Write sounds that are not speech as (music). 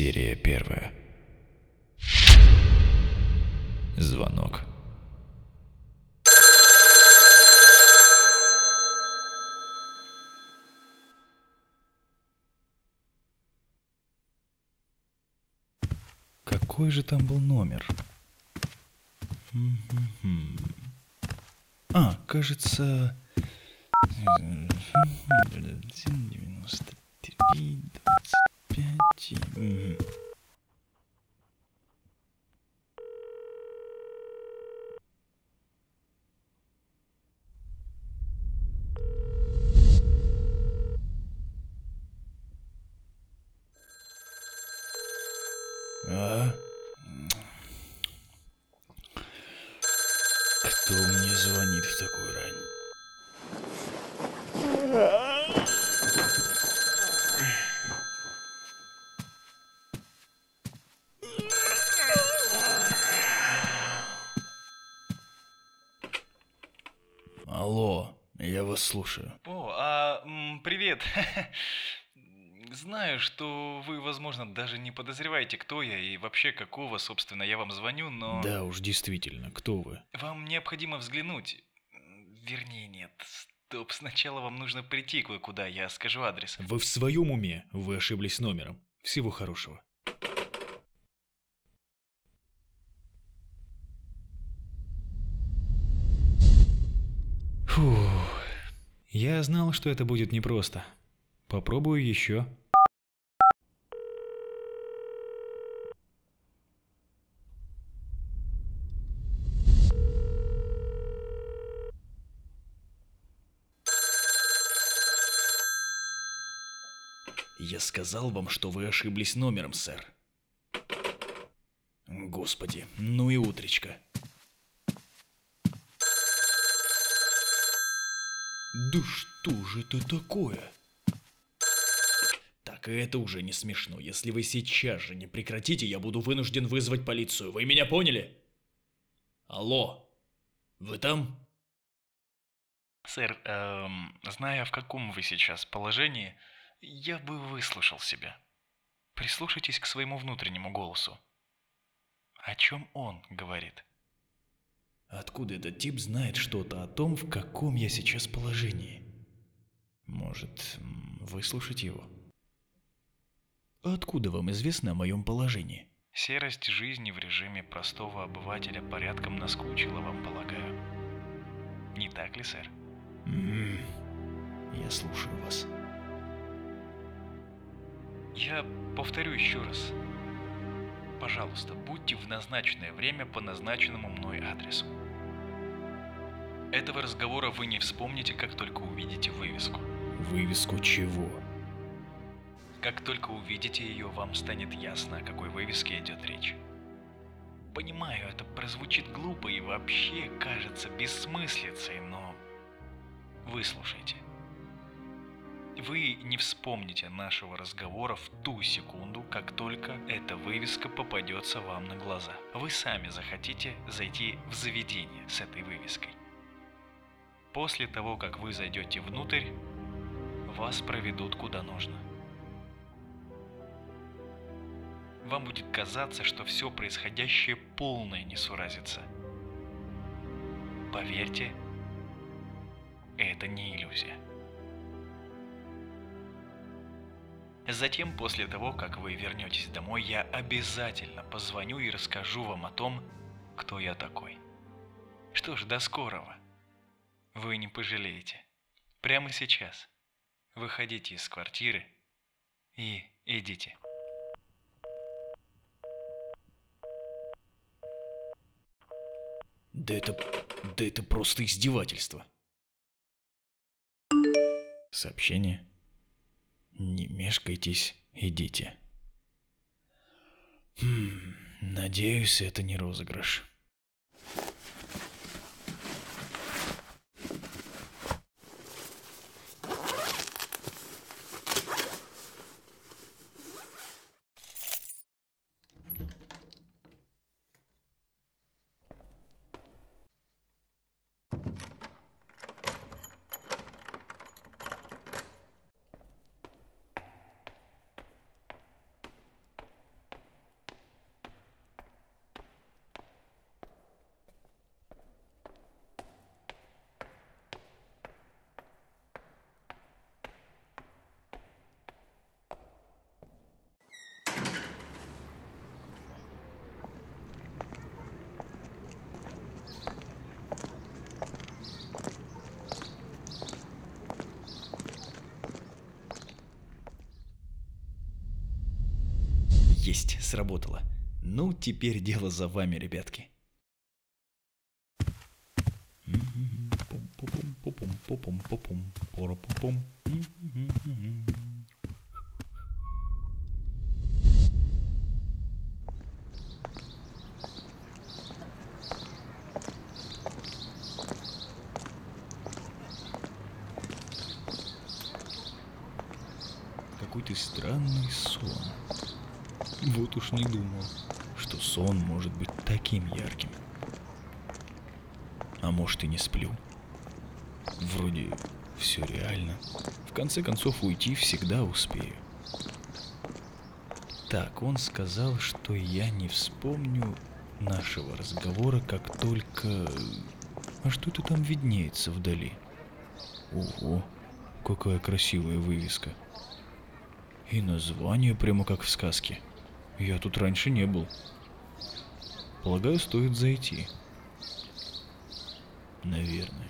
Серия первая. Звонок. Какой же там был номер? А, кажется... 93, 25... м. А? Кто мне звонит в такую рань? Алло, я вас слушаю. О, а, м, привет. (laughs) Знаю, что вы, возможно, даже не подозреваете, кто я и вообще какого, собственно, я вам звоню, но... Да уж, действительно, кто вы? Вам необходимо взглянуть. Вернее, нет. Стоп, сначала вам нужно прийти кое-куда, я скажу адрес. Вы в своем уме? Вы ошиблись номером. Всего хорошего. Я знал, что это будет непросто. Попробую еще. Я сказал вам, что вы ошиблись номером, сэр. Господи, ну и утречка. Да что же это такое? Так, это уже не смешно. Если вы сейчас же не прекратите, я буду вынужден вызвать полицию. Вы меня поняли? Алло, вы там? Сэр, эм, зная, в каком вы сейчас положении, я бы выслушал себя. Прислушайтесь к своему внутреннему голосу. О чем он говорит? Откуда этот тип знает что-то о том, в каком я сейчас положении? Может, выслушать его? Откуда вам известно о моем положении? Серость жизни в режиме простого обывателя порядком наскучила, вам полагаю. Не так ли, сэр? М, Я слушаю вас. Я повторю еще раз. Пожалуйста, будьте в назначенное время по назначенному мной адресу. Этого разговора вы не вспомните, как только увидите вывеску. Вывеску чего? Как только увидите ее, вам станет ясно, о какой вывеске идет речь. Понимаю, это прозвучит глупо и вообще кажется бессмыслицей, но выслушайте. Вы не вспомните нашего разговора в ту секунду, как только эта вывеска попадется вам на глаза. Вы сами захотите зайти в заведение с этой вывеской. После того, как вы зайдете внутрь, вас проведут куда нужно. Вам будет казаться, что все происходящее полная несуразица. Поверьте, это не иллюзия. Затем, после того, как вы вернетесь домой, я обязательно позвоню и расскажу вам о том, кто я такой. Что ж, до скорого. Вы не пожалеете. Прямо сейчас. Выходите из квартиры и идите. Да это... Да это просто издевательство. Сообщение. Не мешкайтесь, идите. Хм, надеюсь, это не розыгрыш. Есть, сработало. Ну, теперь дело за вами, ребятки. Какой ты странный сон. Вот уж не думал, что сон может быть таким ярким. А может и не сплю. Вроде все реально. В конце концов уйти всегда успею. Так, он сказал, что я не вспомню нашего разговора, как только... А что это там виднеется вдали? Ого, какая красивая вывеска. И название прямо как в сказке. Я тут раньше не был. Полагаю, стоит зайти. Наверное.